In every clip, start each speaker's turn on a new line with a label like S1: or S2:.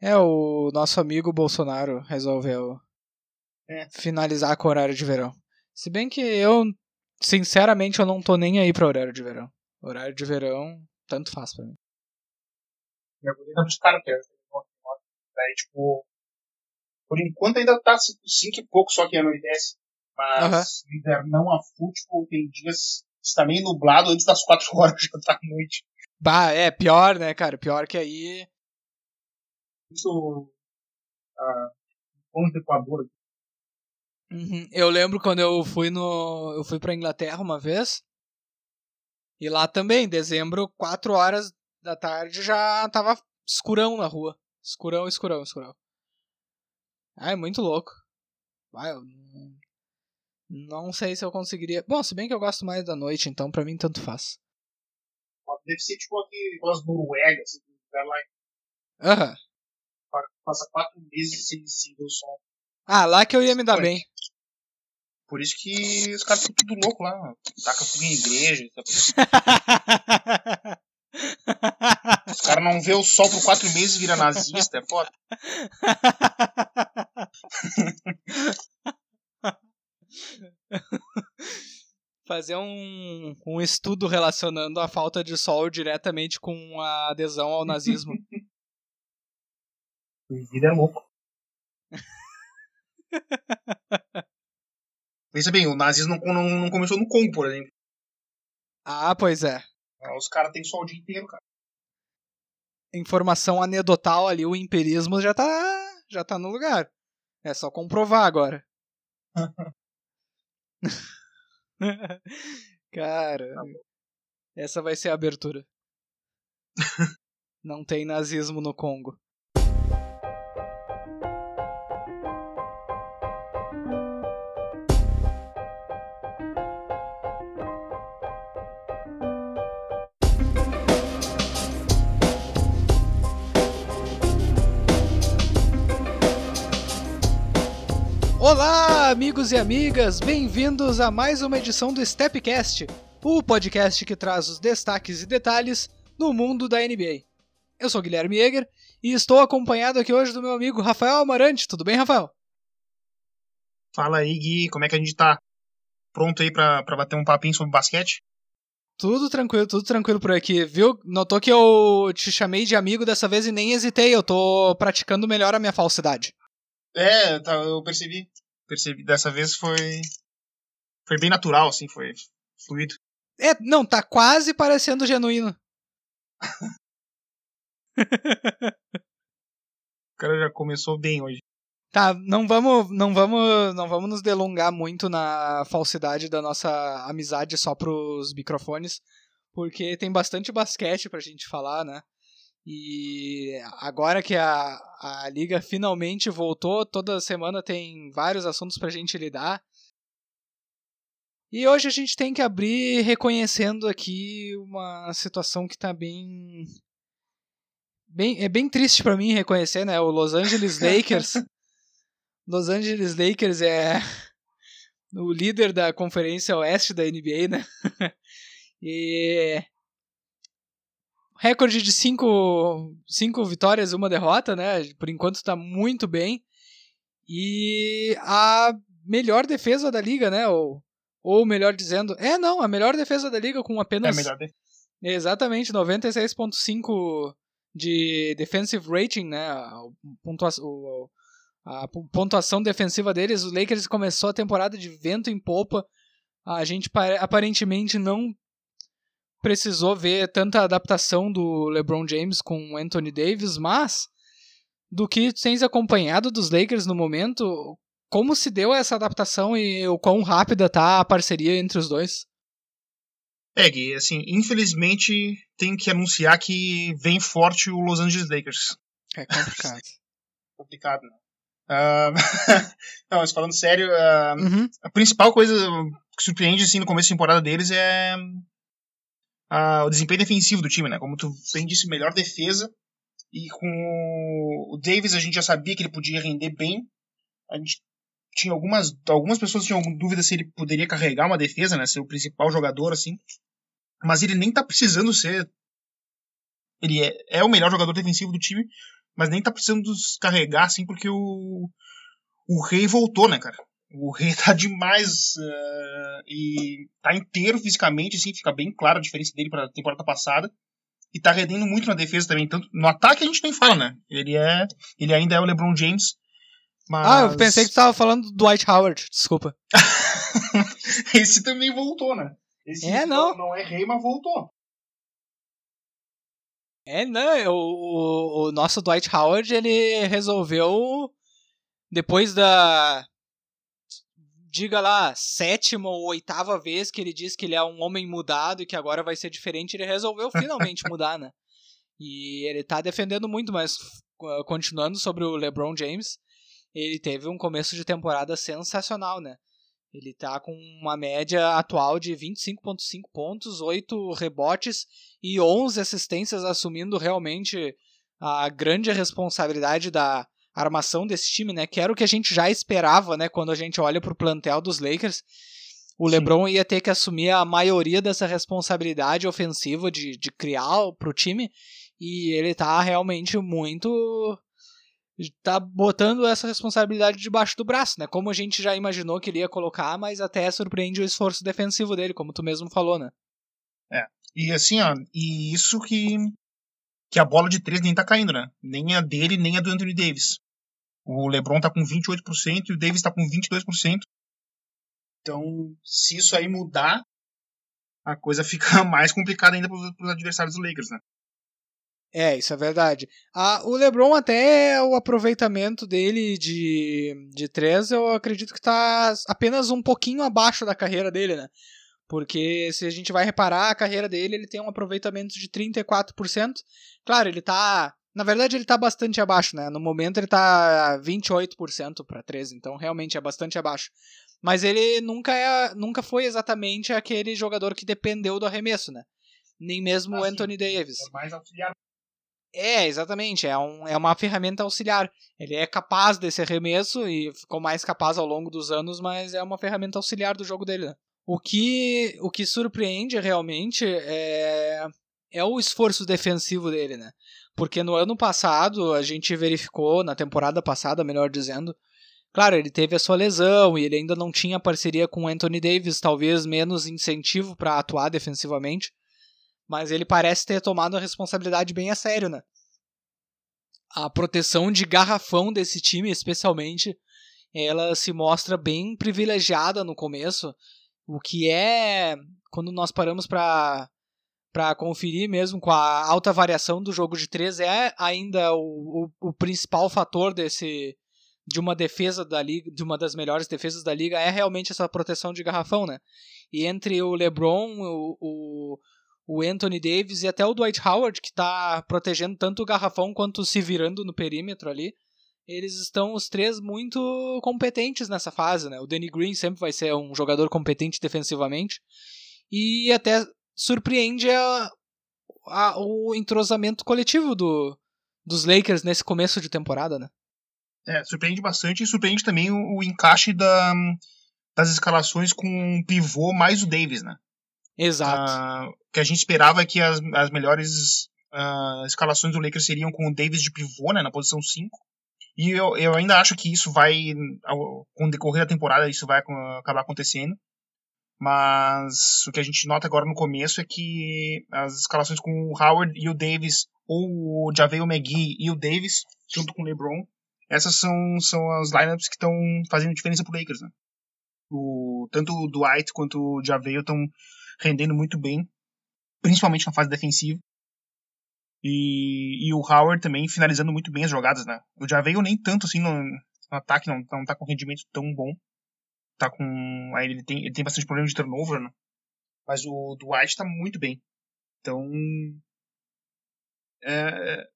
S1: É, o nosso amigo Bolsonaro resolveu
S2: É.
S1: finalizar com o horário de verão. Se bem que eu, sinceramente, eu não tô nem aí pra horário de verão. Horário de verão, tanto faz pra mim.
S2: Minha bonita caras, que é. Daí, tipo. Por enquanto ainda tá 5 e pouco só que anoitece. Mas no invernão a full, tipo, tem dias. Está meio nublado antes das 4 horas, já tá noite.
S1: Bah, é, pior, né, cara? Pior que aí.
S2: Isso. Ah, ponto do Equador.
S1: Uhum. Eu lembro quando eu fui no. Eu fui pra Inglaterra uma vez. E lá também, dezembro, 4 horas da tarde, já tava escurão na rua. Escurão, escurão, escurão. Ah, é muito louco. Ah, eu não, sei se eu conseguiria. Bom, se bem que eu gosto mais da noite, então pra mim tanto faz.
S2: Deve ser tipo aqui, aquelas Noruegas, assim, lugar lá
S1: Aham.
S2: Passa 4 meses sem, o sol.
S1: Ah, lá que eu ia me dar bem.
S2: Por isso que os caras ficam tudo louco lá. Taca fogo em igreja. sabe? Os caras não vê o sol por 4 meses e vira nazista, é foda.
S1: Fazer um, um estudo relacionando a falta de sol diretamente com a adesão ao nazismo.
S2: Vida é louco. Pensa bem, o nazismo não, não, não começou no Congo, por exemplo.
S1: ah, pois é.
S2: Os caras têm sol o dia inteiro, cara.
S1: Informação anedotal ali, o empirismo já tá, já tá no lugar. É só comprovar agora. Cara, essa vai ser a abertura. Não tem nazismo no Congo. Olá, amigos e amigas, bem-vindos a mais uma edição do Stepcast, o podcast que traz os destaques e detalhes do mundo da NBA. Eu sou Guilherme Jäger e estou acompanhado aqui hoje do meu amigo Rafael Amarante. Tudo bem, Rafael?
S2: Fala aí, Gui, como é que a gente tá? Pronto aí pra, pra bater um papinho sobre basquete?
S1: Tudo tranquilo, tudo tranquilo por aqui, viu? Notou que eu te chamei de amigo dessa vez e nem hesitei, eu tô praticando melhor a minha falsidade.
S2: É, tá, eu percebi. Percebi. Dessa vez foi. Foi bem natural, assim, foi fluido.
S1: É, não, tá quase parecendo genuíno.
S2: O cara já começou bem hoje.
S1: Tá, não vamos, não vamos, não vamos nos delongar muito na falsidade da nossa amizade só pros microfones, porque tem bastante basquete pra gente falar, né? E agora que a, a liga finalmente voltou, toda semana tem vários assuntos pra gente lidar. E hoje a gente tem que abrir reconhecendo aqui uma situação que tá bem bem é bem triste pra mim reconhecer, né? O Los Angeles Lakers Los Angeles Lakers é o líder da conferência oeste da NBA, né? e recorde de cinco, cinco vitórias, uma derrota, né? Por enquanto tá muito bem. E a melhor defesa da liga, né? Ou, ou melhor dizendo, é não, a melhor defesa da liga com
S2: É
S1: apenas
S2: melhor de...
S1: Exatamente, 96.5 de defensive rating, né? A pontua- o- a pontuação defensiva deles. O Lakers começou a temporada de vento em popa. A gente pare- aparentemente não precisou ver tanta adaptação do LeBron James com o Anthony Davis, mas do que tens acompanhado dos Lakers no momento, como se deu essa adaptação e o quão rápida tá a parceria entre os dois?
S2: É, Gui, assim, infelizmente tem que anunciar que vem forte o Los Angeles Lakers.
S1: É complicado.
S2: Complicado, né? Ah, não, mas falando sério, ah,
S1: Uhum.
S2: a principal coisa que surpreende assim, no começo da temporada deles é ah, o desempenho defensivo do time, né? Como tu bem disse, melhor defesa. E com o Davis a gente já sabia que ele podia render bem. A gente tinha algumas, algumas pessoas tinham dúvida se ele poderia carregar uma defesa, né? Ser o principal jogador, assim. Mas ele nem tá precisando ser. Ele é, é o melhor jogador defensivo do time, mas nem tá precisando descarregar, assim, porque o, o rei voltou, né, cara? O rei tá demais uh, e tá inteiro fisicamente, assim, fica bem claro a diferença dele pra temporada passada. E tá rendendo muito na defesa também. Tanto, no ataque a gente nem fala, né? Ele é. Ele ainda é o LeBron James. Mas...
S1: Ah, eu pensei que tu tava falando do Dwight Howard, desculpa.
S2: Esse também voltou, né? Esse
S1: é, não.
S2: não é rei, mas voltou.
S1: É, não, o, o, nosso Dwight Howard, ele resolveu, depois da, diga lá, sétima ou oitava vez que ele diz que ele é um homem mudado e que agora vai ser diferente, ele resolveu finalmente mudar, né? E ele tá defendendo muito, mas continuando sobre o LeBron James, ele teve um começo de temporada sensacional, né? Ele tá com uma média atual de 25.5 pontos, 8 rebotes e 11 assistências, assumindo realmente a grande responsabilidade da armação desse time, né? Que era o que a gente já esperava, né? Quando a gente olha para o plantel dos Lakers. O Sim. LeBron ia ter que assumir a maioria dessa responsabilidade ofensiva de, de criar para o time. E ele tá realmente muito tá botando essa responsabilidade debaixo do braço, né? Como a gente já imaginou que ele ia colocar, mas até surpreende o esforço defensivo dele, como tu mesmo falou, né?
S2: É. E assim, ó, e isso que que a bola de três nem tá caindo, né? Nem a dele, nem a do Anthony Davis. O LeBron tá com 28% e o Davis tá com 22%. Então, se isso aí mudar, a coisa fica mais complicada ainda para os adversários dos Lakers, né?
S1: É, isso é verdade. Ah, o LeBron até o aproveitamento dele de, de três, eu acredito que está apenas um pouquinho abaixo da carreira dele, né? Porque se a gente vai reparar, a carreira dele, ele tem um aproveitamento de 34%. Claro, ele tá, na verdade ele tá bastante abaixo, né? No momento ele tá 28% para 13, então realmente é bastante abaixo. Mas ele nunca é, nunca foi exatamente aquele jogador que dependeu do arremesso, né? Nem mesmo ah, o Anthony sim. Davis.
S2: É mais auxiliar
S1: é, exatamente. É, um, é uma ferramenta auxiliar. Ele é capaz desse arremesso e ficou mais capaz ao longo dos anos, mas é uma ferramenta auxiliar do jogo dele. Né? O que, o que surpreende realmente é, é o esforço defensivo dele, né? Porque no ano passado, a gente verificou, na temporada passada, melhor dizendo, claro, ele teve a sua lesão e ele ainda não tinha parceria com Anthony Davis, talvez menos incentivo para atuar defensivamente mas ele parece ter tomado a responsabilidade bem a sério, né? A proteção de garrafão desse time, especialmente, ela se mostra bem privilegiada no começo, o que é quando nós paramos para para conferir mesmo com a alta variação do jogo de três é ainda o, o, o, principal fator desse de uma defesa da liga, de uma das melhores defesas da liga é realmente essa proteção de garrafão, né? E entre o LeBron, o, o o Anthony Davis e até o Dwight Howard, que está protegendo tanto o garrafão quanto se virando no perímetro ali. Eles estão os três muito competentes nessa fase, né? O Danny Green sempre vai ser um jogador competente defensivamente. E até surpreende a, a, o entrosamento coletivo do, dos Lakers nesse começo de temporada, né?
S2: É, surpreende bastante e surpreende também o, o encaixe da, das escalações com o pivô mais o Davis, né?
S1: Exato.
S2: Uh, que a gente esperava que as, as melhores uh, escalações do Lakers seriam com o Davis de pivô, né, na posição 5. E eu, eu ainda acho que isso vai, com o decorrer da temporada, isso vai acabar acontecendo. Mas o que a gente nota agora no começo é que as escalações com o Howard e o Davis, ou o McGee e o Davis, junto com o LeBron, essas são, são as lineups que estão fazendo diferença pro Lakers, né? O, tanto o Dwight quanto o JaVale estão rendendo muito bem, principalmente na fase defensiva. E, e o Howard também finalizando muito bem as jogadas, né? O Javeio nem tanto assim no, no, ataque, não, não tá com rendimento tão bom. Tá com. Aí ele tem, ele tem bastante problema de turnover, né? Mas o Dwight tá muito bem. Então. É,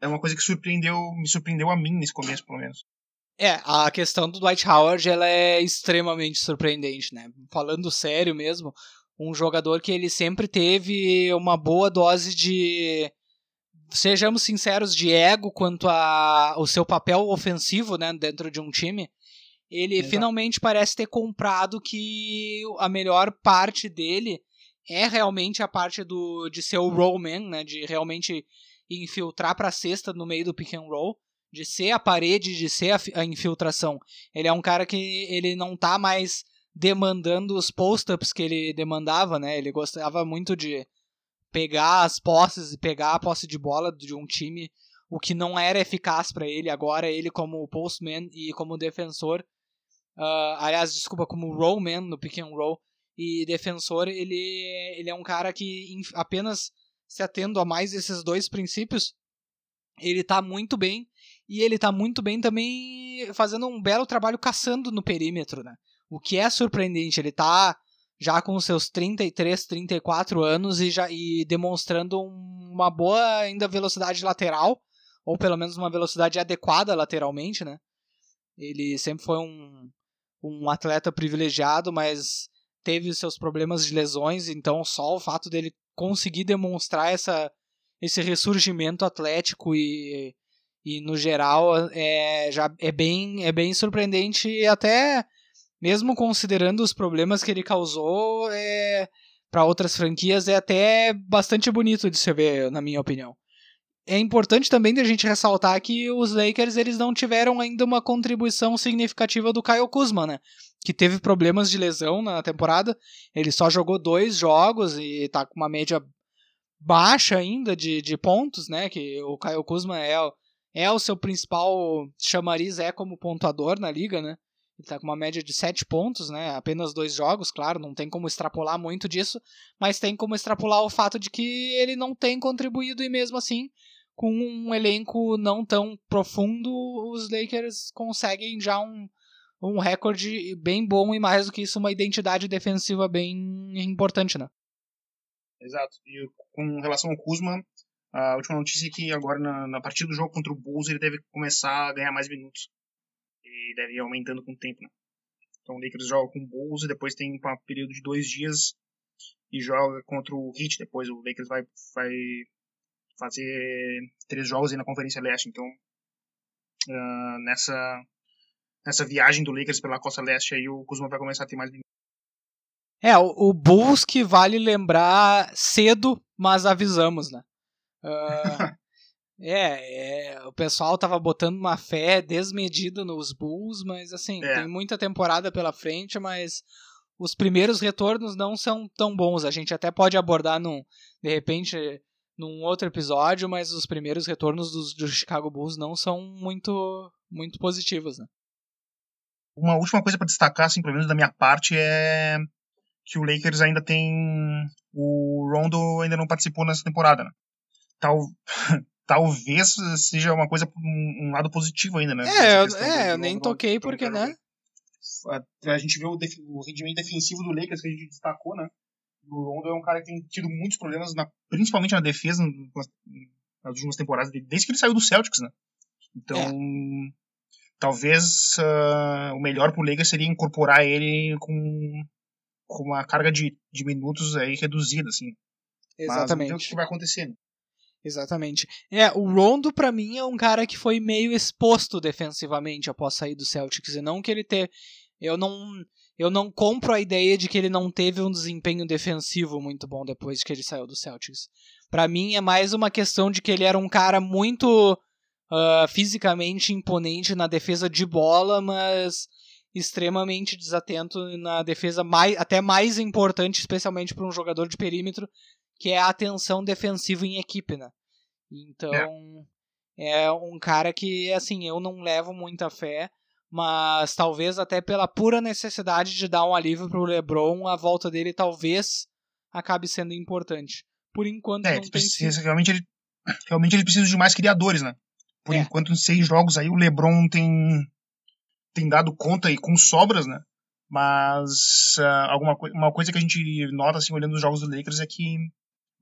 S2: é uma coisa que surpreendeu, me surpreendeu a mim nesse começo, pelo menos.
S1: É, a questão do Dwight Howard ela é extremamente surpreendente, né? Falando sério mesmo, um jogador que ele sempre teve uma boa dose de sejamos sinceros de ego quanto a o seu papel ofensivo, né, dentro de um time. Ele Exato. finalmente parece ter comprado que a melhor parte dele é realmente a parte do de ser o rollman, né, de realmente infiltrar para a cesta no meio do pick and roll, de ser a parede, de ser a, a infiltração. Ele é um cara que ele não tá mais demandando os post-ups que ele demandava, né? Ele gostava muito de pegar as posses e pegar a posse de bola de um time, o que não era eficaz para ele. Agora ele como postman e como defensor, uh, aliás, desculpa, como rollman no pick and roll e defensor, ele, ele é um cara que apenas se atendo a mais esses dois princípios, ele tá muito bem e ele tá muito bem também fazendo um belo trabalho caçando no perímetro, né? O que é surpreendente, ele tá já com seus 33, 34 anos e já e demonstrando uma boa ainda velocidade lateral, ou pelo menos uma velocidade adequada lateralmente, né? Ele sempre foi um, um atleta privilegiado, mas teve seus problemas de lesões, então só o fato dele conseguir demonstrar essa, esse ressurgimento atlético e, e no geral é, já é bem, é bem surpreendente e até mesmo considerando os problemas que ele causou é, para outras franquias é até bastante bonito de se ver, na minha opinião. É importante também a gente ressaltar que os Lakers eles não tiveram ainda uma contribuição significativa do Kyle Kuzma, né? Que teve problemas de lesão na temporada. Ele só jogou dois jogos e tá com uma média baixa ainda de, de pontos, né? Que o Kyle Kuzma é, é o seu principal chamariz, é como pontuador na liga, né? Ele tá com uma média de 7 pontos, né? Apenas dois jogos, claro, não tem como extrapolar muito disso, mas tem como extrapolar o fato de que ele não tem contribuído e mesmo assim, com um elenco não tão profundo, os Lakers conseguem já um, um recorde bem bom e mais do que isso, uma identidade defensiva bem importante, né?
S2: Exato. E com relação ao Kuzma, a última notícia é que agora na, na partida do jogo contra o Bulls ele deve começar a ganhar mais minutos e deve ir aumentando com o tempo. Né? Então o Lakers joga com o Bulls e depois tem um período de dois dias e joga contra o Heat. Depois o Lakers vai, vai fazer três jogos aí na Conferência Leste. Então uh, nessa nessa viagem do Lakers pela Costa Leste aí o Kuzma vai começar a ter mais
S1: é, o, o Bulls que vale lembrar cedo, mas avisamos, né? Uh, É, é, o pessoal tava botando uma fé desmedida nos Bulls, mas assim, é. tem muita temporada pela frente, mas os primeiros retornos não são tão bons. A gente até pode abordar num, de repente num outro episódio, mas os primeiros retornos dos, do Chicago Bulls não são muito muito positivos, né?
S2: Uma última coisa para destacar, assim, pelo menos da minha parte, é que o Lakers ainda tem o Rondo ainda não participou nessa temporada, né? Tal talvez seja uma coisa, um, um lado positivo ainda, né?
S1: É, eu, é, eu nem toquei porque, né?
S2: A, gente vê o, o, rendimento defensivo do Lakers que a gente destacou, né? O Rondo é um cara que tem tido muitos problemas, na, principalmente na defesa, nas, nas últimas temporadas, desde que ele saiu do Celtics, né? Então, é. talvez uh, o melhor pro Lakers seria incorporar ele com, com uma carga de, de minutos aí reduzida, assim.
S1: Exatamente.
S2: Mas o que vai acontecer, né?
S1: Exatamente. É, o Rondo para mim é um cara que foi meio exposto defensivamente após sair do Celtics e não que ele ter eu não eu não compro a ideia de que ele não teve um desempenho defensivo muito bom depois que ele saiu do Celtics. Para mim é mais uma questão de que ele era um cara muito uh, fisicamente imponente na defesa de bola, mas extremamente desatento na defesa mais até mais importante, especialmente para um jogador de perímetro, que é a atenção defensiva em equipe, né? Então, é. é um cara que, assim, eu não levo muita fé, mas talvez até pela pura necessidade de dar um alívio pro LeBron, a volta dele talvez acabe sendo importante. Por enquanto
S2: é,
S1: não tem
S2: precisa, realmente ele realmente ele precisa de mais criadores, né? Por é. enquanto em seis jogos aí o LeBron tem tem dado conta e com sobras, né? Mas uh, alguma co uma coisa que a gente nota assim olhando os jogos do Lakers é que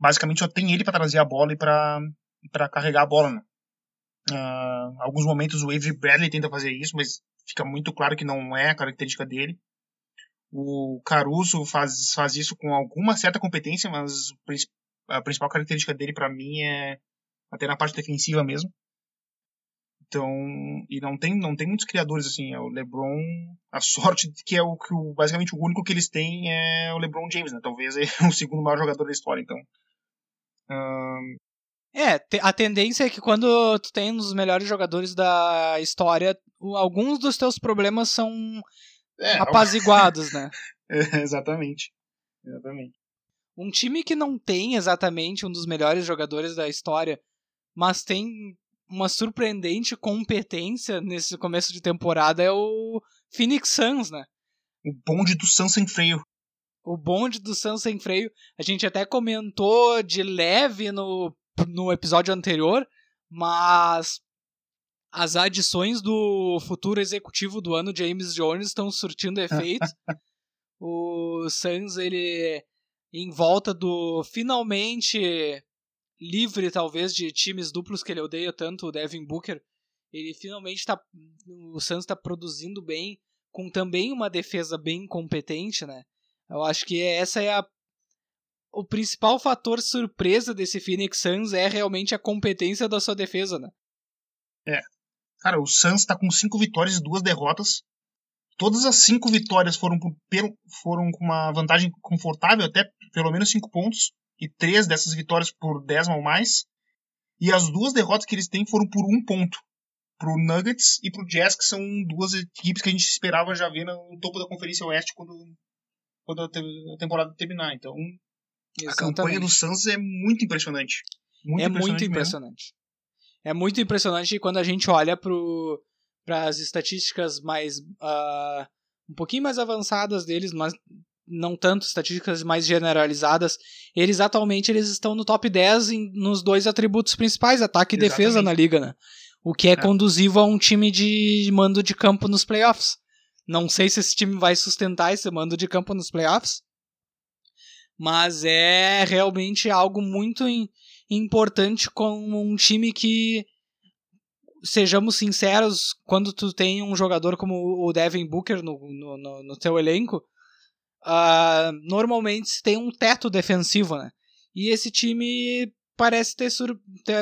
S2: basicamente só tem ele para trazer a bola e para carregar a bola. Né? Uh, alguns momentos o Avery Bradley tenta fazer isso, mas fica muito claro que não é a característica dele. O Caruso faz, faz isso com alguma certa competência, mas a principal característica dele para mim é até na parte defensiva mesmo. Então, e não tem não tem muitos criadores assim, é o LeBron, a sorte que é o que basicamente o único que eles têm é o LeBron James, né? Talvez é o segundo maior jogador da história, então
S1: É, a tendência é que quando tu tem um dos melhores jogadores da história, alguns dos teus problemas são é, apaziguados, né?
S2: É, exatamente. Exatamente.
S1: Um time que não tem exatamente um dos melhores jogadores da história, mas tem uma surpreendente competência nesse começo de temporada é o Phoenix Suns, né?
S2: O bonde do Suns sem freio.
S1: O bonde do Suns sem freio. A gente até comentou de leve no, no episódio anterior, mas as adições do futuro executivo do ano, James Jones, estão surtindo efeito. o Suns, ele em volta do finalmente livre, talvez, de times duplos que ele odeia tanto, o Devin Booker, ele finalmente está. O Suns está produzindo bem, com também uma defesa bem competente, né? Eu acho que essa é a. O principal fator surpresa desse Phoenix Suns é realmente a competência da sua defesa, né?
S2: É. Cara, o Suns está com cinco vitórias e duas derrotas. Todas as cinco vitórias foram, por, foram com uma vantagem confortável, até pelo menos cinco pontos e três dessas vitórias por 10 ou mais. E as duas derrotas que eles têm foram por um ponto. Pro Nuggets e pro Jazz, que são duas equipes que a gente esperava já ver no topo da Conferência Oeste quando, quando a temporada terminar. Então, Exatamente. a campanha do Suns é muito impressionante.
S1: Muito é impressionante muito impressionante. Mesmo. É muito impressionante quando a gente olha para as estatísticas mais. Uh, um pouquinho mais avançadas deles, mas não tanto estatísticas mais generalizadas, eles atualmente eles estão no top 10 em, nos dois atributos principais, ataque Exatamente. e defesa na liga, né? O que é, é conduzivo a um time de mando de campo nos playoffs. Não sei se esse time vai sustentar esse mando de campo nos playoffs, mas é realmente algo muito importante com um time que sejamos sinceros, quando tu tem um jogador como o Devin Booker no, no, no, no teu elenco, uh, normalmente tem um teto defensivo, né? E esse time parece ter, sur...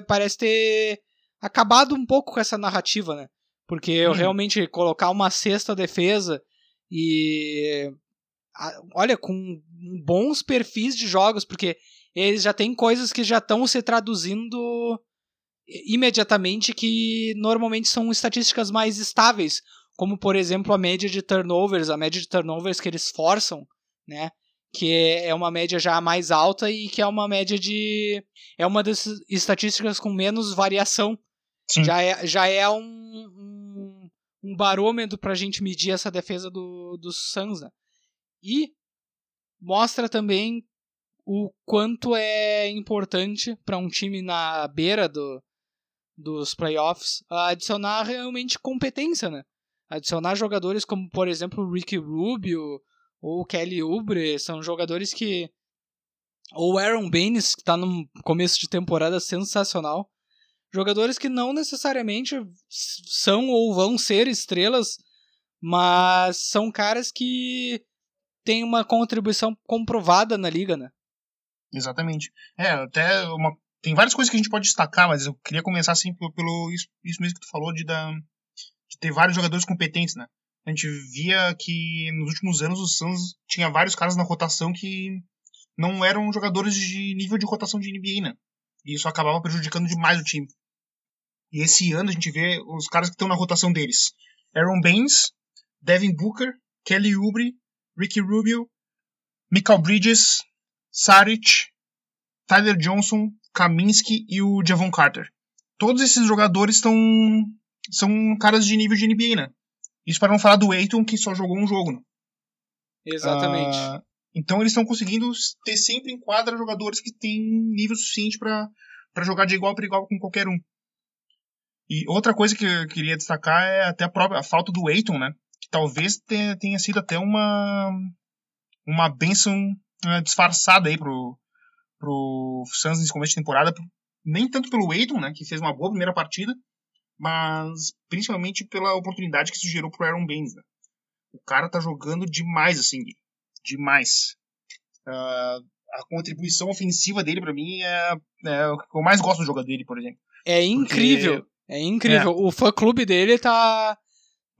S1: parece ter acabado um pouco com essa narrativa, né? Porque eu uhum. realmente colocar uma sexta defesa e olha com bons perfis de jogos, porque eles já têm coisas que já estão se traduzindo imediatamente que normalmente são estatísticas mais estáveis, como por exemplo a média de turnovers, a média de turnovers que eles forçam, né? Que é uma média já mais alta e que é uma média de. É uma das estatísticas com menos variação. Sim. Já é, já é um, um, barômetro para a gente medir essa defesa do, do Suns. Né? E mostra também o quanto é importante para um time na beira do, dos playoffs adicionar realmente competência, né? adicionar jogadores como, por exemplo, o Ricky Rubio ou o Kelly Oubre, são jogadores que. Ou o Aaron Baines, que está num começo de temporada sensacional. Jogadores que não necessariamente são ou vão ser estrelas, mas são caras que têm uma contribuição comprovada na liga, né?
S2: Exatamente. É, até uma, tem várias coisas que a gente pode destacar, mas eu queria começar assim pelo, pelo isso, mesmo que tu falou de, da, de ter vários jogadores competentes, né? A gente via que nos últimos anos o Suns tinha vários caras na rotação que não eram jogadores de nível de rotação de NBA, né? E isso acabava prejudicando demais o time. E esse ano a gente vê os caras que estão na rotação deles. Aaron Baines, Devin Booker, Kelly Oubre, Ricky Rubio, Michael Bridges, Saric, Tyler Johnson, Kaminsky e o Javon Carter. Todos esses jogadores estão são caras de nível de NBA, né? Isso para não falar do Aiton, que só jogou um jogo. Né?
S1: Exatamente. Uh,
S2: então eles estão conseguindo ter sempre em quadra jogadores que têm nível suficiente para jogar de igual para igual com qualquer um. E outra coisa que eu queria destacar é até a própria a falta do Aiton, né? Que talvez tenha, sido até uma uma benção uh, disfarçada aí pro, pro Suns nesse começo de temporada. Nem tanto pelo Aiton, né? Que fez uma boa primeira partida, mas principalmente pela oportunidade que isso gerou pro Aaron Baines. Né? O cara tá jogando demais, assim, demais. Uh, a contribuição ofensiva dele, para mim, é, é, o que eu mais gosto do jogo dele, por exemplo.
S1: É incrível, Porque... é incrível. É. O fã-clube dele tá...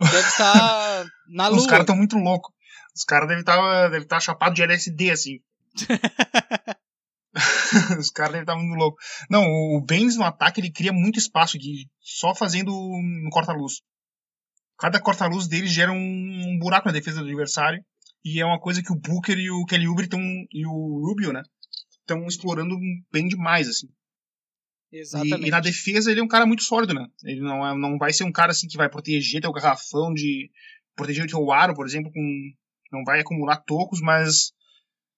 S1: deve estar tá na lua.
S2: Os caras estão muito loucos. Os caras devem estar tá, deve tá chapados de LSD, assim. Os caras devem estar muito loucos. Não, o Baines no ataque ele cria muito espaço de só fazendo no corta-luz. Cada corta-luz dele gera um, um, buraco na defesa do adversário. E é uma coisa que o Booker e o Kelly Oubre tão, e o Rubio, né? Estão explorando bem demais, assim.
S1: Exatamente.
S2: E, e, na defesa ele é um cara muito sólido, né? Ele não, é, não vai ser um cara assim que vai proteger teu garrafão, de proteger o teu aro, por exemplo, com não vai acumular tocos, mas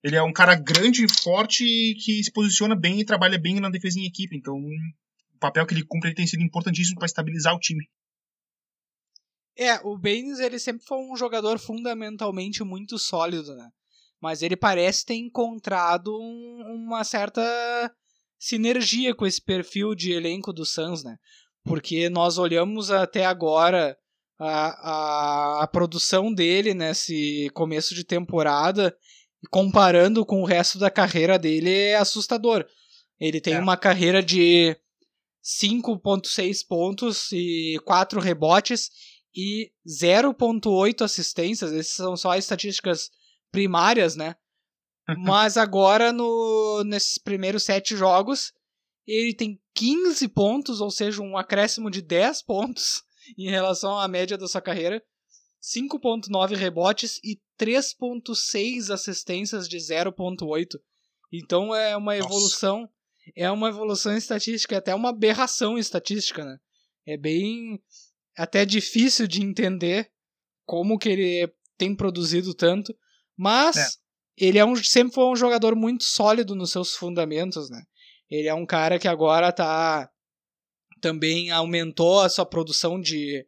S2: ele é um cara grande, forte que se posiciona bem e trabalha bem na defesa em equipe. Então, o papel que ele cumpre ele tem sido importantíssimo para estabilizar o time.
S1: É, o Baines ele sempre foi um jogador fundamentalmente muito sólido, né? Mas ele parece ter encontrado um, uma certa sinergia com esse perfil de elenco do Suns, né? Porque nós olhamos até agora a, a, a produção dele nesse começo de temporada comparando com o resto da carreira dele, é assustador. Ele tem é. uma carreira de 5.6 pontos e 4 rebotes e 0.8 assistências. Essas são só as estatísticas primárias, né? Mas agora, no, nesses primeiros 7 jogos, ele tem 15 pontos, ou seja, um acréscimo de 10 pontos em relação à média da sua carreira. 5.9 rebotes e 3.6 assistências de 0.8. Então é uma evolução, Nossa. é uma evolução estatística, é até uma aberração estatística, né? É bem até difícil de entender como que ele tem produzido tanto, mas é. ele é um, sempre foi um jogador muito sólido nos seus fundamentos, né? Ele é um cara que agora tá também aumentou a sua produção de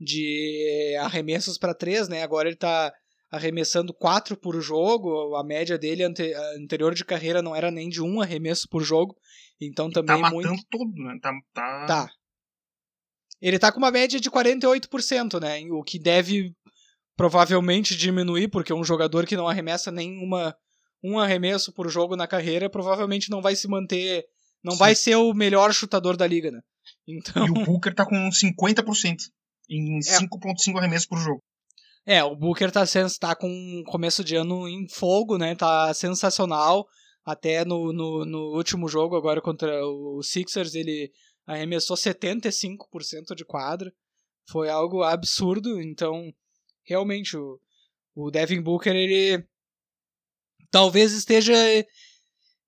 S1: de arremessos para três, né? Agora ele está arremessando quatro por jogo. A média dele ante, anterior de carreira não era nem de um arremesso por jogo. Então também
S2: tá matando
S1: muito...
S2: tudo, né? Tá, tá...
S1: tá. Ele tá com uma média de 48%, né? O que deve provavelmente diminuir, porque um jogador que não arremessa nenhuma um arremesso por jogo na carreira provavelmente não vai se manter, não Sim. vai ser o melhor chutador da liga, né?
S2: Então... E o Booker tá com 50% em 5.5 é. arremessos por jogo.
S1: É, o Booker tá, tá com começo de ano em fogo, né? Tá sensacional. Até no, no, no último jogo, agora contra o Sixers, ele arremessou 75% de quadra. Foi algo absurdo. Então, realmente, o, o Devin Booker, ele talvez esteja.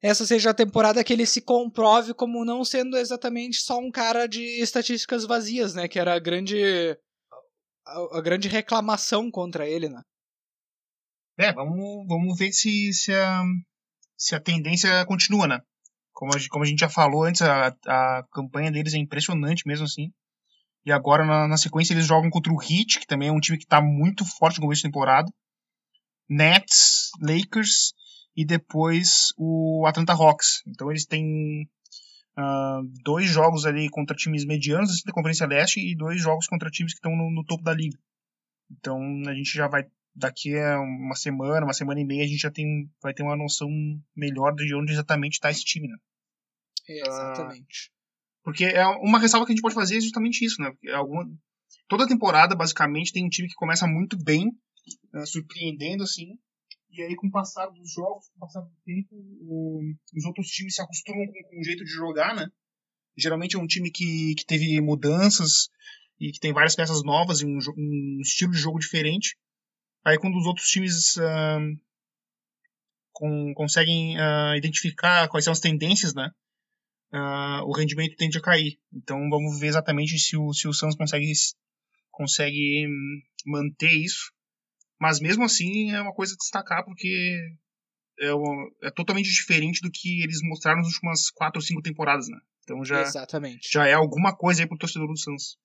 S1: Essa seja a temporada que ele se comprove como não sendo exatamente só um cara de estatísticas vazias, né? Que era a grande a, a, grande reclamação contra ele, né?
S2: É, vamos, vamos ver se, se, a, se a tendência continua, né? Como a, como a gente já falou antes, a, a campanha deles é impressionante mesmo assim. E agora, na, na sequência, eles jogam contra o Heat, que também é um time que está muito forte no começo da temporada. Nets, Lakers e depois o Atlanta Hawks. Então eles têm uh, dois jogos ali contra times medianos da Conferência Leste e dois jogos contra times que estão no, no, topo da liga. Então a gente já vai daqui a uma semana, uma semana e meia a gente já tem vai ter uma noção melhor de onde exatamente está esse time, né?
S1: Exatamente. Uh,
S2: porque é uma ressalva que a gente pode fazer é justamente isso, né? Alguma, toda temporada basicamente tem um time que começa muito bem, uh, surpreendendo assim, e aí, com o passar dos jogos, com o passar do tempo, o, os outros times se acostumam com, com o jeito de jogar, né? Geralmente é um time que, que teve mudanças e que tem várias peças novas e um, um estilo de jogo diferente. Aí, quando os outros times uh, com, conseguem uh, identificar quais são as tendências, né? Uh, o rendimento tende a cair. Então, vamos ver exatamente se o, se o Suns consegue, consegue hum, manter isso mas mesmo assim é uma coisa a destacar porque é, uma, é totalmente diferente do que eles mostraram nas últimas quatro ou cinco temporadas, né? Então já,
S1: Exatamente.
S2: já é alguma coisa aí pro torcedor do Suns.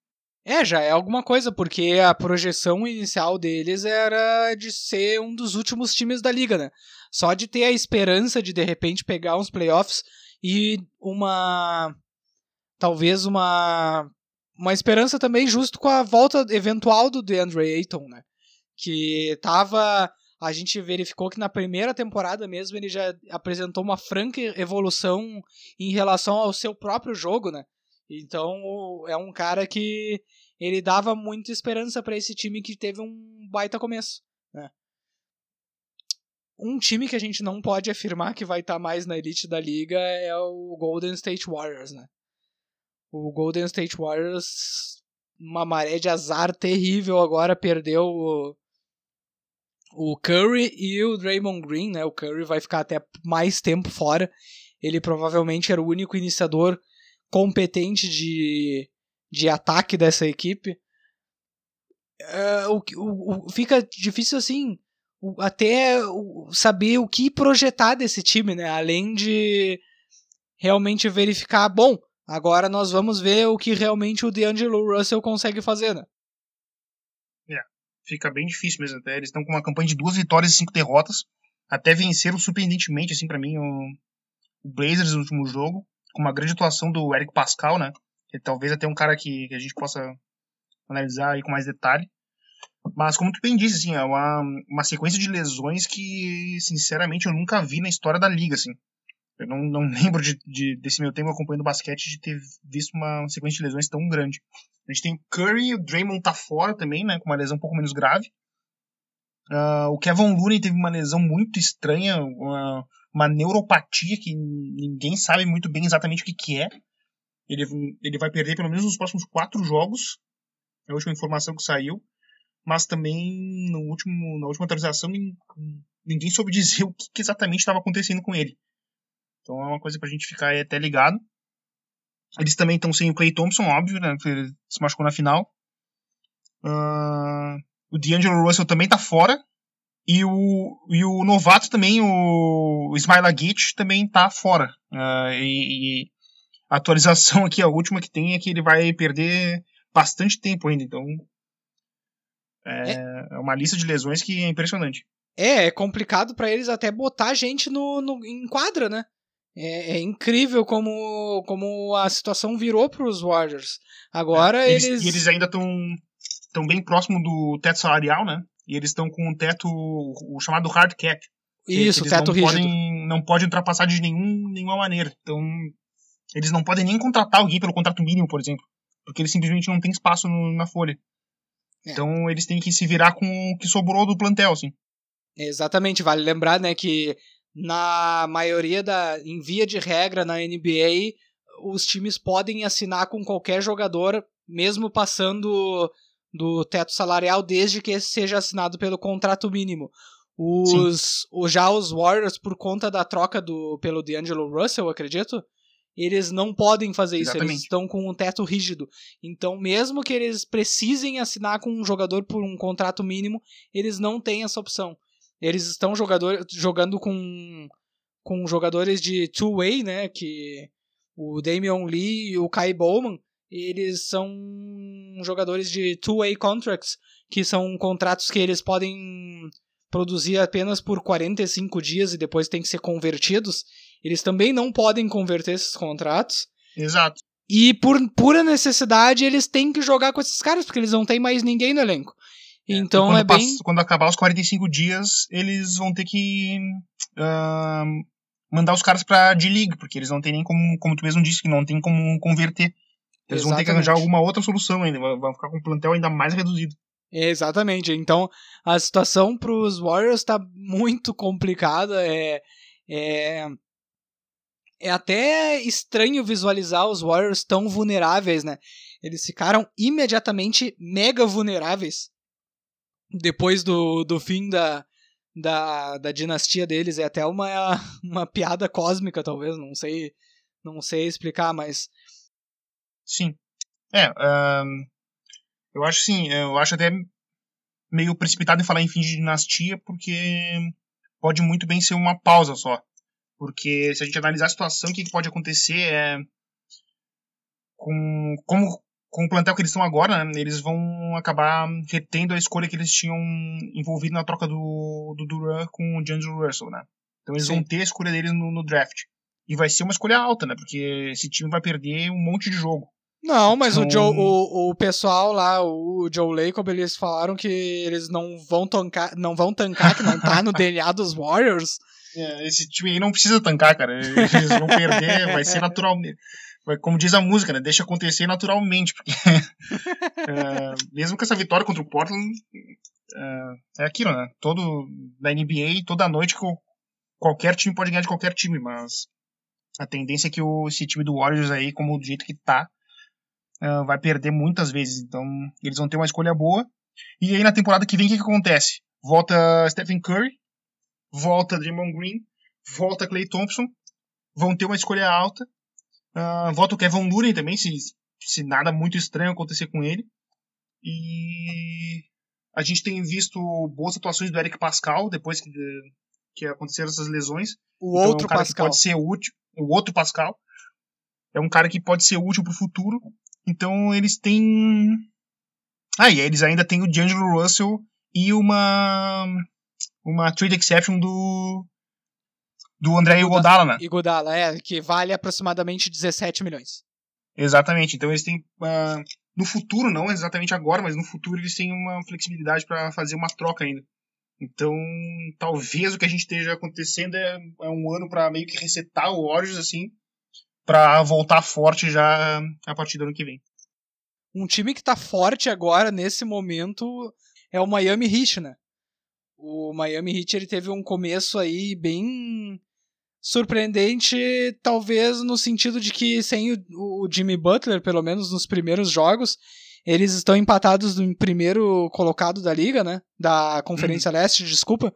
S1: É, já é alguma coisa, porque a projeção inicial deles era de ser um dos últimos times da liga, né? Só de ter a esperança de de repente pegar uns playoffs e uma. Talvez uma. Uma esperança também justo com a volta eventual do DeAndre Ayton, né? que tava a gente verificou que na primeira temporada mesmo ele já apresentou uma franca evolução em relação ao seu próprio jogo, né? Então é um cara que ele dava muita esperança para esse time que teve um baita começo, né? Um time que a gente não pode afirmar que vai estar tá mais na elite da liga é o Golden State Warriors, né? O Golden State Warriors, uma maré de azar terrível agora, perdeu o, o Curry e o Draymond Green, né? O Curry vai ficar até mais tempo fora. Ele provavelmente era o único iniciador competente de, de ataque dessa equipe. Uh, o, o, o, fica difícil assim até saber o que projetar desse time, né? Além de realmente verificar, bom, agora nós vamos ver o que realmente o D'Angelo Russell consegue fazer, né?
S2: É, fica bem difícil mesmo até. Eles estão com uma campanha de duas vitórias e cinco derrotas. Até venceram surpreendentemente, assim, para mim, o, Blazers no último jogo, com uma grande atuação do Eric Pascal, né? Que talvez até um cara que, que a gente possa analisar aí com mais detalhe. Mas, como tu bem disse, assim, é uma, uma sequência de lesões que, sinceramente, eu nunca vi na história da liga, assim. Eu não, não lembro de, de, desse meu tempo acompanhando basquete de ter visto uma sequência de lesões tão grande. A gente tem o Curry, o Draymond tá fora também, né, com uma lesão um pouco menos grave. Uh, o Kevin Looney teve uma lesão muito estranha, uma, uma neuropatia que ninguém sabe muito bem exatamente o que, que é. Ele, ele vai perder pelo menos os próximos quatro jogos. É a última informação que saiu mas também no último, na última atualização ninguém soube dizer o que, exatamente estava acontecendo com ele. Então é uma coisa pra gente ficar até ligado. Eles também estão sem o Clay Thompson, óbvio, né? Que ele se machucou na final. Uh, o D'Angelo Russell também tá fora. E o, e o novato também, o, o Ismail também tá fora. Uh, e, e, a atualização aqui, a última que tem, é que ele vai perder bastante tempo ainda. Então é, é uma lista de lesões que é impressionante.
S1: É, é complicado para eles até botar gente no, no, em quadra, né? É, é, incrível como, como a situação virou para os Warriors. Agora
S2: é,
S1: eles. Eles,
S2: eles ainda estão tão bem próximo do teto salarial, né? E eles estão com um teto, o chamado hard cap.
S1: Isso,
S2: eles
S1: teto
S2: não
S1: rígido.
S2: Podem, não pode ultrapassar de nenhum, nenhuma maneira. Então, eles não podem nem contratar alguém pelo contrato mínimo, por exemplo. Porque eles simplesmente não têm espaço no, na folha. É. Então eles têm que se virar com o que sobrou do plantel, assim.
S1: Exatamente, vale lembrar, né, que na maioria da em via de regra na NBA, os times podem assinar com qualquer jogador, mesmo passando do teto salarial, desde que esse seja assinado pelo contrato mínimo. Os, os já os Warriors, por conta da troca do pelo D'Angelo Russell, acredito, eles não podem fazer isso, Exatamente. eles estão com um teto rígido. Então, mesmo que eles precisem assinar com um jogador por um contrato mínimo, eles não têm essa opção. Eles estão jogador, jogando com, com jogadores de two-way, né? Que o Damian Lee e o Kai Bowman, eles são jogadores de two-way contracts, que são contratos que eles podem produzir apenas por 45 dias e depois tem que ser convertidos. Eles também não podem converter esses contratos.
S2: Exato.
S1: E por pura necessidade, eles têm que jogar com esses caras, porque eles não têm mais ninguém no elenco. É, então é bem. Passa,
S2: quando acabar os 45 dias, eles vão ter que uh, mandar os caras pra D-League, porque eles não têm nem como, como tu mesmo disse, que não tem como converter. Eles Exatamente. vão ter que arranjar alguma outra solução ainda, vão ficar com um plantel ainda mais reduzido.
S1: Exatamente. Então a situação para os Warriors está muito complicada. É, é, é até estranho visualizar os Warriors tão vulneráveis, né? Eles ficaram imediatamente mega vulneráveis depois do, do fim da, da, da dinastia deles. É até uma, uma piada cósmica, talvez, não sei, não sei explicar, mas.
S2: Sim. É, um, eu acho sim, eu acho até meio precipitado em falar em fim de dinastia, porque pode muito bem ser uma pausa só. Porque se a gente analisar a situação, o que pode acontecer é. Com, como, com o plantel que eles estão agora, né, eles vão acabar retendo a escolha que eles tinham envolvido na troca do, do Duran com o D'Angelo Russell, né? Então eles Sim. vão ter a escolha deles no, no, draft. E vai ser uma escolha alta, né? Porque esse time vai perder um monte de jogo.
S1: Não, mas então... o, Joe, o, o pessoal lá, o Joe Lacob, eles falaram que eles não vão tancar, não vão tancar, que não tá no DNA dos Warriors.
S2: É, esse time aí não precisa tancar, cara. Eles vão perder, vai ser natural. como diz a música, né? Deixa acontecer naturalmente, porque é, mesmo com essa vitória contra o Portland, é, é, aquilo, né? Todo na NBA, toda noite qualquer time pode ganhar de qualquer time, mas a tendência é que o, esse time do Warriors aí, como do jeito que tá, vai perder muitas vezes. Então, eles vão ter uma escolha boa. E aí, na temporada que vem, o que, que acontece? Volta Stephen Curry, volta Draymond Green, volta Clay Thompson, vão ter uma escolha alta. Uh, volta o Kevin Looney também, se, se nada muito estranho acontecer com ele. E a gente tem visto boas atuações do Eric Pascal depois que, que aconteceram essas lesões.
S1: O então, outro é um Pascal.
S2: pode ser útil. O outro Pascal. É um cara que pode ser útil pro futuro. Então eles têm. Ah, e eles ainda têm o D'Angelo Russell e uma. Uma trade exception do. Do André Iguodala, né?
S1: Iguodala, é, que vale aproximadamente 17 milhões.
S2: Exatamente. Então eles têm. Uh, no futuro, não exatamente agora, mas no futuro eles têm uma flexibilidade para fazer uma troca ainda. Então, talvez o que a gente esteja acontecendo é, é um ano para meio que resetar o Warriors, assim, para voltar forte já a partir do ano que vem.
S1: Um time que tá forte agora, nesse momento, é o Miami Heat, né? O Miami Heat ele teve um começo aí bem surpreendente, talvez no sentido de que sem o, o Jimmy Butler, pelo menos nos primeiros jogos, eles estão empatados no primeiro colocado da liga, né? Da Conferência uhum. Leste, desculpa.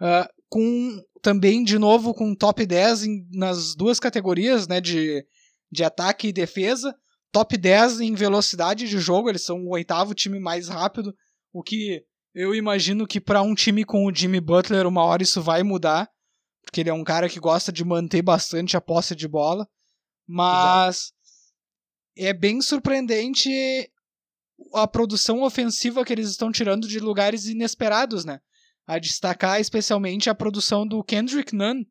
S1: Uh, com também, de novo, com top 10 em, nas duas categorias, né? De, de ataque e defesa. Top 10 em velocidade de jogo, eles são o oitavo time mais rápido, o que eu imagino que para um time com o Jimmy Butler, uma hora isso vai mudar, porque ele é um cara que gosta de manter bastante a posse de bola. Mas é bem surpreendente a produção ofensiva que eles estão tirando de lugares inesperados, né? A destacar especialmente a produção do Kendrick Nunn,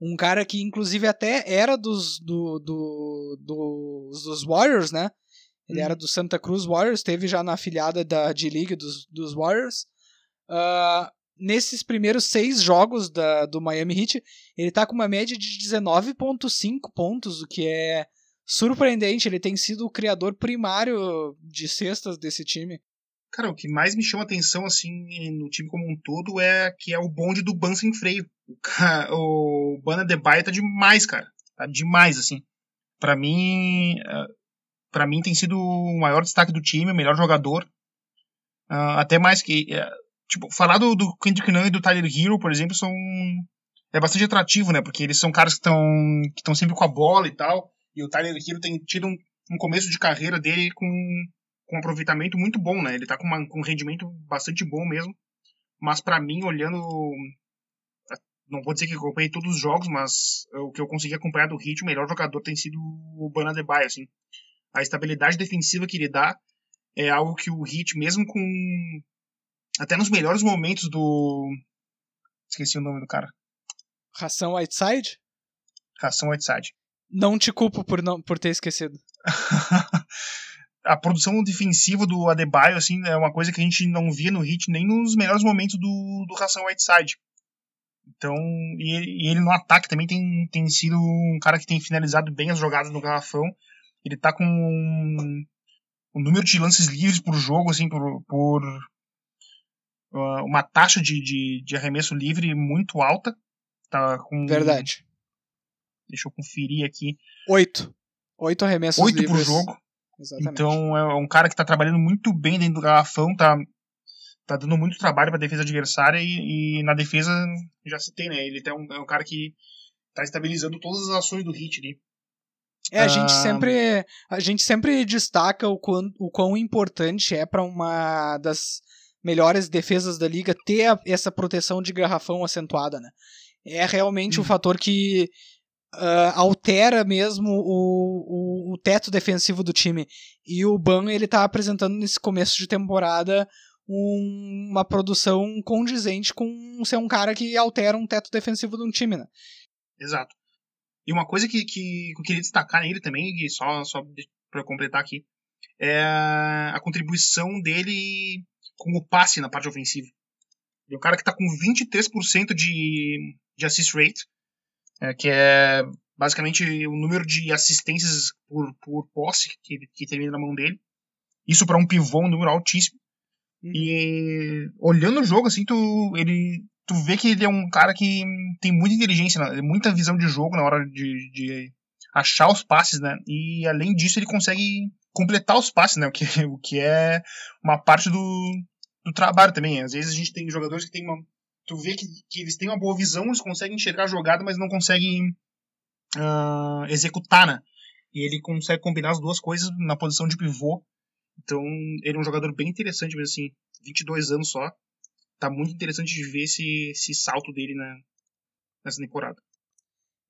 S1: um cara que inclusive até era dos, do, do, dos, dos Warriors, né? Ele era do Santa Cruz Warriors, teve já na afiliada da D-League dos, dos Warriors. Uh, nesses primeiros seis jogos da, do Miami Heat, ele tá com uma média de 19.5 pontos, o que é surpreendente. Ele tem sido o criador primário de cestas desse time.
S2: Cara, o que mais me chama atenção, assim, no time como um todo é que é o bonde do Ban sem freio. O, o Bana de Baia tá demais, cara. Tá demais, assim. Para mim, é, para mim tem sido o maior destaque do time, o melhor jogador. Uh, até mais que, uh, tipo, falar do, do Kendrick Nunn e do Tyler Hero, por exemplo, são é bastante atrativo, né? Porque eles são caras que estão que sempre com a bola e tal. E o Tyler Hero tem tido um, um começo de carreira dele com, com um aproveitamento muito bom, né? Ele tá com, uma, com um rendimento bastante bom mesmo. Mas para mim, olhando. Não vou dizer que acompanhei todos os jogos, mas o que eu consegui acompanhar do Hit, o melhor jogador tem sido o Bana Debye, assim. A estabilidade defensiva que ele dá é algo que o Hit, mesmo com. Até nos melhores momentos do. Esqueci o nome do cara.
S1: Ração Whiteside?
S2: Ração Whiteside.
S1: Não te culpo por, não, por ter esquecido.
S2: a produção defensiva do Adebayo assim, é uma coisa que a gente não via no hit nem nos melhores momentos do, do Ração Whiteside. Então, e ele, e ele, no ataque também tem, tem sido um cara que tem finalizado bem as jogadas no garrafão. Ele tá com um, um número de lances livres por jogo, assim, por, por uh, uma taxa de, de, de, arremesso livre muito alta. Tá com
S1: Verdade.
S2: Deixa eu conferir aqui.
S1: Oito. Oito arremessos
S2: Oito
S1: livres.
S2: por jogo. Exatamente. Então é um cara que tá trabalhando muito bem dentro do garrafão, tá, tá dando muito trabalho pra defesa adversária e, e na defesa, já citei, né? Ele é um, é um cara que tá estabilizando todas as ações do hit ali.
S1: É, a gente ah, sempre a gente sempre destaca o quão, o quão importante é para uma das melhores defesas da liga ter a, essa proteção de garrafão acentuada, né? É realmente um uhum. fator que uh, altera mesmo o, o, o, teto defensivo do time. E o Ban ele tá apresentando nesse começo de temporada um, uma produção condizente com ser um cara que altera um teto defensivo de um time, né?
S2: Exato. E uma coisa que, que eu queria destacar nele também, e só, só para completar aqui, é a contribuição dele com o passe na parte ofensiva. Ele é um cara que está com 23% de, de assist rate, é, que é basicamente o número de assistências por, por posse que, que termina na mão dele. Isso para um pivô, um número altíssimo. Uhum. E olhando o jogo, assim, tu, ele, tu vê que ele é um cara que tem muita inteligência, né? muita visão de jogo na hora de, de achar os passes, né? E além disso, ele consegue completar os passes, né? O que, o que é uma parte do, do trabalho também. Às vezes a gente tem jogadores que tem uma. Tu vê que, que eles têm uma boa visão, eles conseguem enxergar a jogada, mas não conseguem uh, executar, né? E ele consegue combinar as duas coisas na posição de pivô. Então, ele é um jogador bem interessante, mas assim, 22 anos só. Tá muito interessante de ver esse, esse salto dele na, nessa temporada.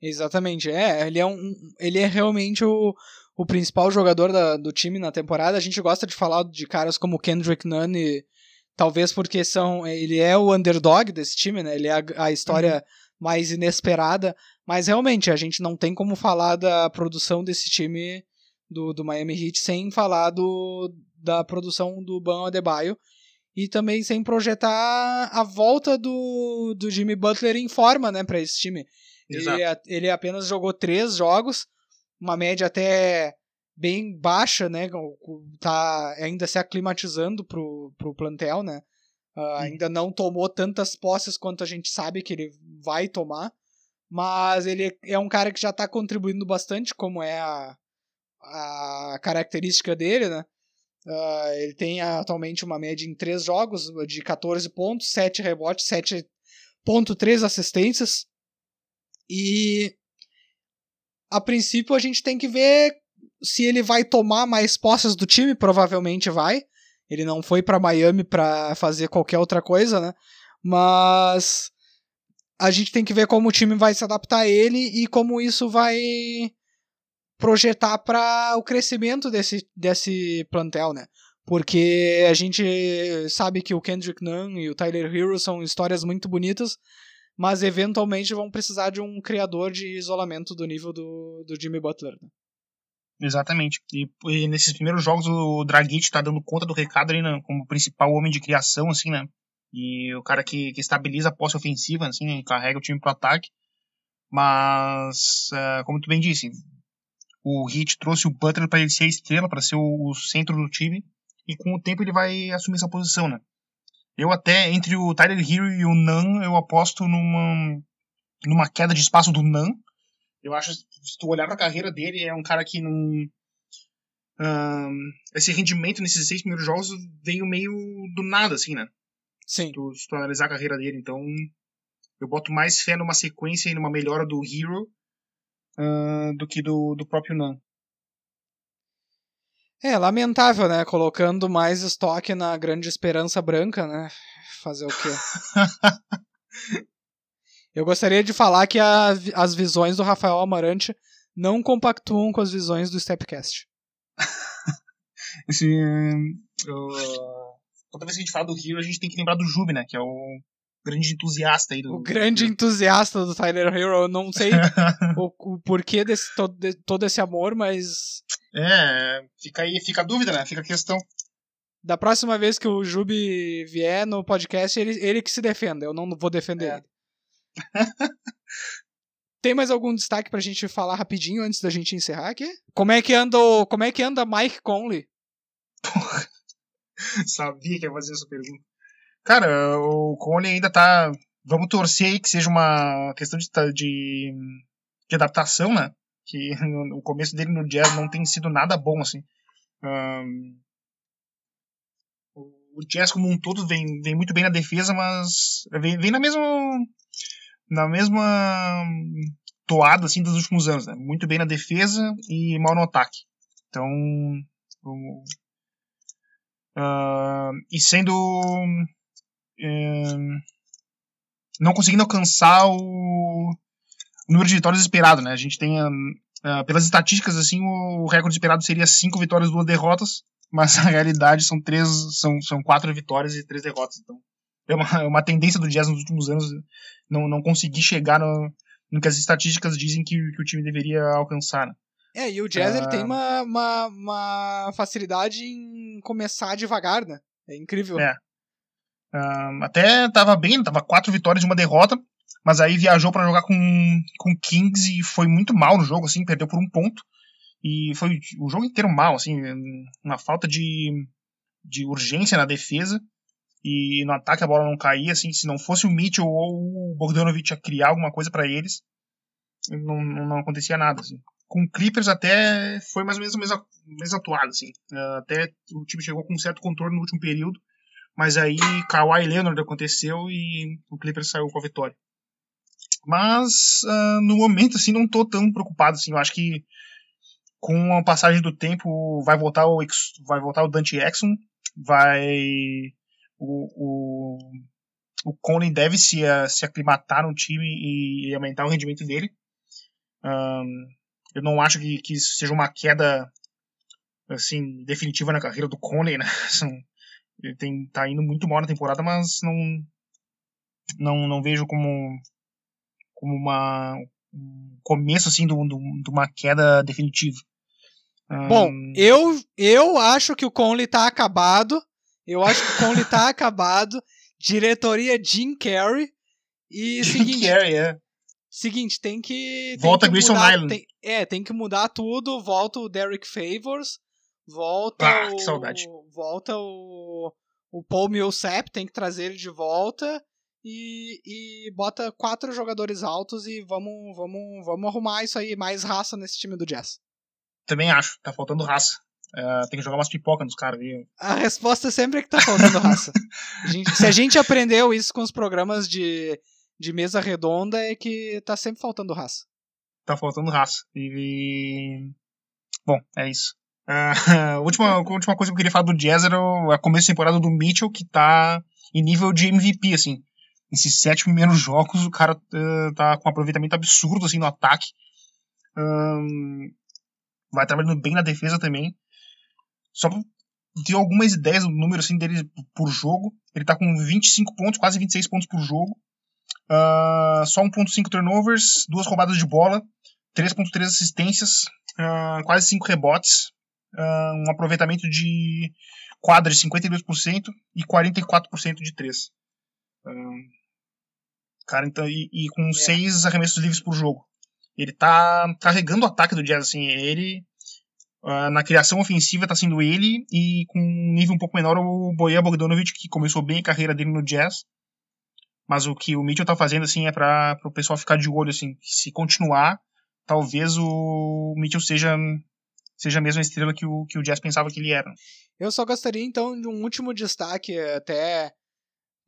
S1: Exatamente, é, ele é um, ele é realmente o, o principal jogador da, do time na temporada. A gente gosta de falar de caras como Kendrick Nunn, e, talvez porque são, ele é o underdog desse time, né? Ele é a, a história uhum. mais inesperada, mas realmente a gente não tem como falar da produção desse time do, do Miami Heat sem falar do, da produção do Ban Adebayo e também sem projetar a volta do, do Jimmy Butler em forma, né, para esse time. Ele, ele apenas jogou três jogos, uma média até bem baixa, né? Tá ainda se aclimatizando pro, pro plantel, né? Uh, ainda não tomou tantas posses quanto a gente sabe que ele vai tomar, mas ele é um cara que já está contribuindo bastante, como é a, a característica dele, né? Uh, ele tem atualmente uma média em três jogos de 14 pontos, 7 rebotes, 7.3 assistências. E a princípio a gente tem que ver se ele vai tomar mais posses do time, provavelmente vai. Ele não foi para Miami para fazer qualquer outra coisa, né? Mas a gente tem que ver como o time vai se adaptar a ele e como isso vai projetar para o crescimento desse, desse plantel, né? Porque a gente sabe que o Kendrick Nunn e o Tyler Hero são histórias muito bonitas, mas eventualmente vão precisar de um criador de isolamento do nível do, do Jimmy Butler. Né?
S2: Exatamente. E, e, nesses primeiros jogos o Dragic tá dando conta do recado ali né, como principal homem de criação, assim, né? E o cara que, que estabiliza a posse ofensiva, assim, né, carrega o time pro ataque. Mas, uh, como tu bem disse, o Heat trouxe o Butler para ele ser a estrela, para ser o, o, centro do time. E com o tempo ele vai assumir essa posição, né? Eu até, entre o Tyler Hero e o Nan, eu aposto numa, numa queda de espaço do Nan. Eu acho, se tu olhar pra carreira dele, é um cara que não... Um, esse rendimento nesses seis primeiros jogos veio meio do nada, assim, né?
S1: Sim.
S2: Se tu, se tu analisar a carreira dele. Então, eu boto mais fé numa sequência e numa melhora do Hero uh, do que do, do próprio Nan.
S1: É, lamentável, né? Colocando mais estoque na grande esperança branca, né? Fazer o quê? Eu gostaria de falar que a, as visões do Rafael Amarante não compactuam com as visões do Stepcast.
S2: Esse, uh, toda vez que a gente fala do Hero, a gente tem que lembrar do Jube, né? Que é o grande entusiasta aí do.
S1: O grande entusiasta do Tyler Hero. Eu não sei o, o, porquê desse todo, de, todo esse amor, mas
S2: é, fica aí, fica a dúvida, né? Fica a questão.
S1: Da próxima vez que o Jubi vier no podcast, ele, ele que se defenda. Eu não vou defender é. ele. Tem mais algum destaque pra gente falar rapidinho antes da gente encerrar aqui? Como é que anda, como é que anda Mike Conley?
S2: Porra, sabia que ia fazer essa pergunta. Cara, o Conley ainda tá. Vamos torcer aí que seja uma questão de, de, de adaptação, né? que o começo dele no jazz não tem sido nada bom, assim. Um, o jazz como um todo vem, vem muito bem na defesa, mas vem, vem na mesma na mesma toada assim dos últimos anos, né? Muito bem na defesa e mal no ataque. Então, um, uh, e sendo um, não conseguindo alcançar o número de vitórias esperado, né? A gente tem, uh, pelas estatísticas, assim, o recorde esperado seria cinco vitórias e duas derrotas, mas na realidade são três, são, são quatro vitórias e três derrotas. Então, é uma, é uma tendência do Jazz nos últimos anos não, não conseguir chegar no, no que as estatísticas dizem que, que o time deveria alcançar, né?
S1: É, e o Jazz uh... ele tem uma, uma, uma, facilidade em começar devagar, né? É incrível.
S2: É. Até tava bem, tava quatro vitórias e uma derrota, mas aí viajou para jogar com, com Kings e foi muito mal no jogo, assim, perdeu por um ponto. E foi o jogo inteiro mal, assim, uma falta de, de urgência na defesa. E no ataque a bola não caía, assim, se não fosse o Mitchell ou o Bogdanovich a criar alguma coisa para eles, não, não acontecia nada, assim. Com Clippers até foi mais ou menos o mesmo, mesmo atuado, assim. Até o time chegou com um certo controle no último período, mas aí Kawhi Leonard aconteceu e o Clippers saiu com a vitória. Mas uh, no momento, assim, não tô tão preocupado, assim. Eu acho que com a passagem do tempo vai voltar o, vai voltar o Dante Exxon, vai o, o, o Conley deve se, se aclimatar no time e, aumentar o rendimento dele. Um, eu não acho que, que seja uma queda assim definitiva na carreira do Conley, né? Ele tem, tá indo muito mal na temporada, mas não não, não vejo como como uma um começo assim de uma queda definitiva.
S1: Bom, eu, eu acho que o Conley tá acabado. Eu acho que o Conley tá acabado. Diretoria Jim Carrey. E
S2: Jim
S1: seguinte,
S2: Carrey, é.
S1: Seguinte, tem que. Tem
S2: volta
S1: que
S2: Grayson
S1: mudar,
S2: Island.
S1: tem, é, tem que mudar tudo. Volta o Derek Favors. Volta
S2: Ah,
S1: o.
S2: que saudade.
S1: Volta o. O Paul Millsap, tem que trazer ele de volta. E, e bota quatro jogadores altos e vamos, vamos, vamos arrumar isso aí, mais raça nesse time do Jazz.
S2: Também acho, tá faltando raça. É, tem que jogar umas pipocas nos caras ali.
S1: A resposta sempre é que tá faltando raça. A gente- se a gente aprendeu isso com os programas de, de mesa redonda, é que tá sempre faltando raça.
S2: Tá faltando raça. E. Bom, é isso. A última, última coisa que eu queria falar do Jazz era o a começo de temporada do Mitchell, que tá em nível de MVP, assim. Nesses sete primeiros jogos, o cara eh, tá com um aproveitamento absurdo, assim, no ataque. Vai trabalhando bem na defesa também. Só pra ter algumas ideias do número, assim, dele por jogo. Ele tá com 25 pontos, quase 26 pontos por jogo. Ah, só 1.5 turnovers, duas roubadas de bola, 3.3 assistências, ah, quase 5 rebotes, um aproveitamento de quadra de 52% e 44% de 3. cara, então, e, e com 6 arremessos livres por jogo. Ele tá carregando o ataque do Jazz, assim, ele ah, na criação ofensiva tá sendo ele e com um nível um pouco menor o Bojan Bogdanovic, que começou bem a carreira dele no Jazz. Mas o que o Mitchell tá fazendo, assim, é para o pessoal ficar de olho, assim. Se continuar, talvez o Mitchell seja, seja a mesma estrela que o, que o Jazz pensava que ele era.
S1: Eu só gostaria então de um último destaque, até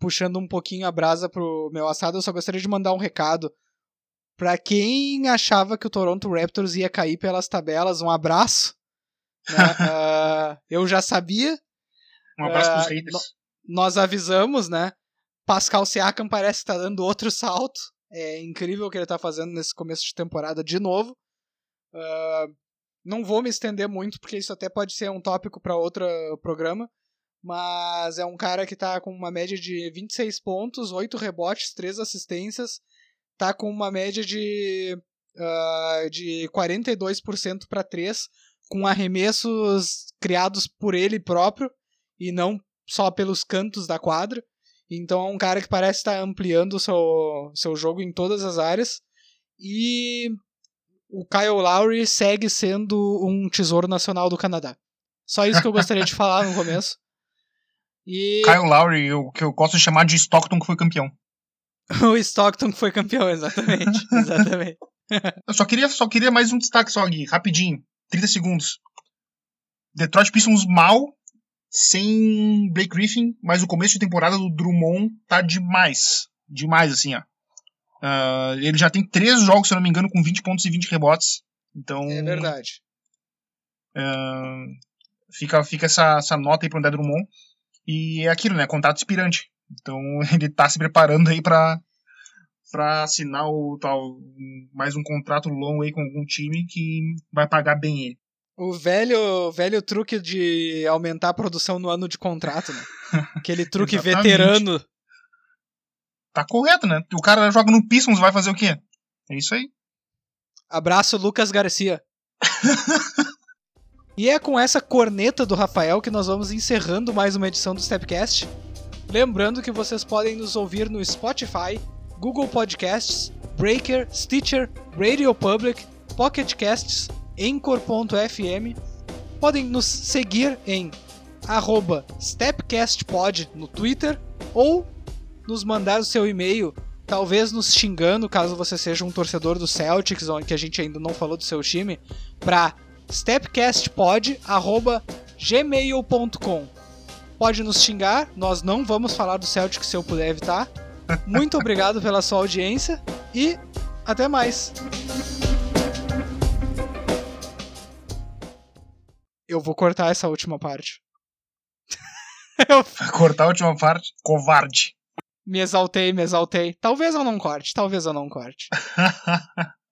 S1: puxando um pouquinho a brasa pro meu assado, eu só gostaria de mandar um recado para quem achava que o Toronto Raptors ia cair pelas tabelas, um abraço. né? Ah, eu já sabia,
S2: Um abraço
S1: Ah,
S2: pros haters.
S1: nós avisamos, né? Pascal Siakam parece que tá dando outro salto. É incrível o que ele tá fazendo nesse começo de temporada de novo. Ah, não vou me estender muito, porque isso até pode ser um tópico para outro programa. Mas é um cara que tá com uma média de 26 pontos, 8 rebotes, 3 assistências. Tá com uma média de, ah, de 42% para 3, com arremessos criados por ele próprio e não só pelos cantos da quadra. Então é um cara que parece estar ampliando o seu, seu jogo em todas as áreas. E o Kyle Lowry segue sendo um tesouro nacional do Canadá. Só isso que eu gostaria de falar no começo. E
S2: Kyle Lowry, o que eu gosto de chamar de Stockton, que foi campeão.
S1: o Stockton que foi campeão, exatamente. exatamente.
S2: Eu só queria, só queria mais um destaque só aqui, rapidinho. 30 segundos. Detroit Pistons mal, sem Blake Griffin, mas o começo de temporada do Drummond tá demais. Demais, assim, ó. Ah, ele já tem três jogos, se eu não me engano, com 20 pontos e 20 rebotes. Então,
S1: É verdade.
S2: ah, fica, fica essa, essa nota aí pro André Drummond. E é aquilo, né? Contrato expirante. Então ele tá se preparando aí pra, pra assinar o tal, mais um contrato longo aí com algum time que vai pagar bem ele.
S1: O velho, velho truque de aumentar a produção no ano de contrato, né? Aquele truque veterano.
S2: Tá correto, né? O cara joga no Pistons, vai fazer o quê? É isso aí.
S1: Abraço, Lucas Garcia. e é com essa corneta do Rafael que nós vamos encerrando mais uma edição do Stepcast. Lembrando que vocês podem nos ouvir no Spotify, Google Podcasts, Breaker, Stitcher, Radio Public, Pocket Casts, Anchor.fm. Podem nos seguir em stepcastpod no Twitter ou nos mandar o seu e-mail, talvez nos xingando, caso você seja um torcedor do Celtics, que a gente ainda não falou do seu time, para stepcastpod@gmail.com. Pode nos xingar, nós não vamos falar do Celtics se eu puder evitar. Muito obrigado pela sua audiência e até mais. Eu vou cortar essa última parte.
S2: eu... Cortar a última parte? Covarde.
S1: Me exaltei, me exaltei. Talvez eu não corte, talvez eu não corte.